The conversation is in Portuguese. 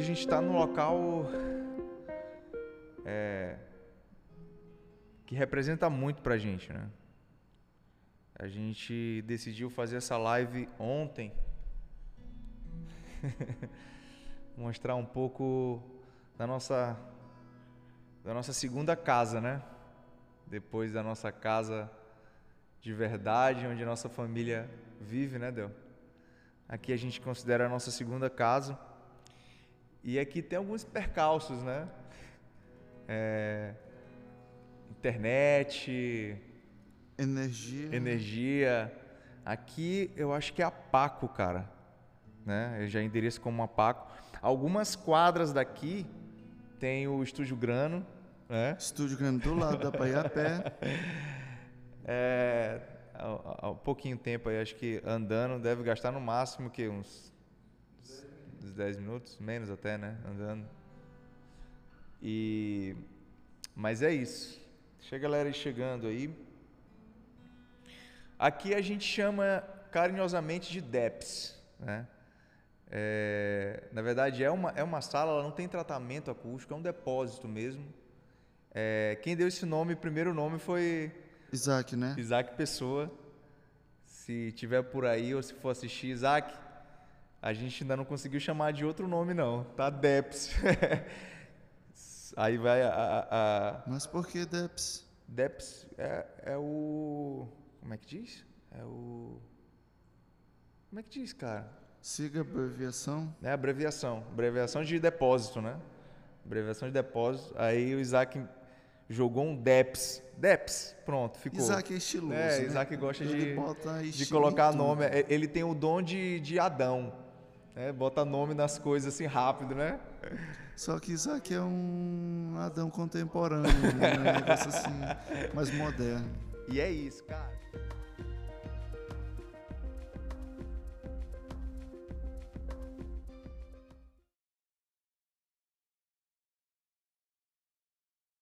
a gente está num local é, que representa muito pra gente, né? A gente decidiu fazer essa live ontem. Mostrar um pouco da nossa da nossa segunda casa, né? Depois da nossa casa de verdade, onde a nossa família vive, né, Del? Aqui a gente considera a nossa segunda casa. E aqui tem alguns percalços, né? É, internet, Energia. energia. Aqui eu acho que é a Paco, cara. Né? Eu já endereço como a Paco. Algumas quadras daqui tem o Estúdio Grano, né? Estúdio grande do lado, dá pra ir a pé. É, há, há pouquinho tempo aí, acho que andando deve gastar no máximo que uns, uns 10 minutos, menos até, né? Andando. E mas é isso. Deixa a galera aí chegando aí. Aqui a gente chama carinhosamente de DEPS, né? É, na verdade é uma, é uma sala, ela não tem tratamento acústico, é um depósito mesmo. É, quem deu esse nome, primeiro nome foi Isaac, né? Isaac Pessoa. Se tiver por aí ou se for assistir, Isaac, a gente ainda não conseguiu chamar de outro nome não, tá? Deps. aí vai a, a, a Mas por que Deps? Deps é, é o como é que diz? É o como é que diz, cara? Siga a abreviação. É a abreviação, abreviação de depósito, né? Abreviação de depósito. Aí o Isaac jogou um DEPS. DEPS, pronto, ficou. Isaac é estiloso. É, né? Isaac gosta Ele de, de colocar nome. É, Ele tem o dom de, de Adão. Né? Bota nome nas coisas assim rápido, né? Só que Isaac é um Adão contemporâneo, né? um negócio assim, mais moderno. E é isso, cara.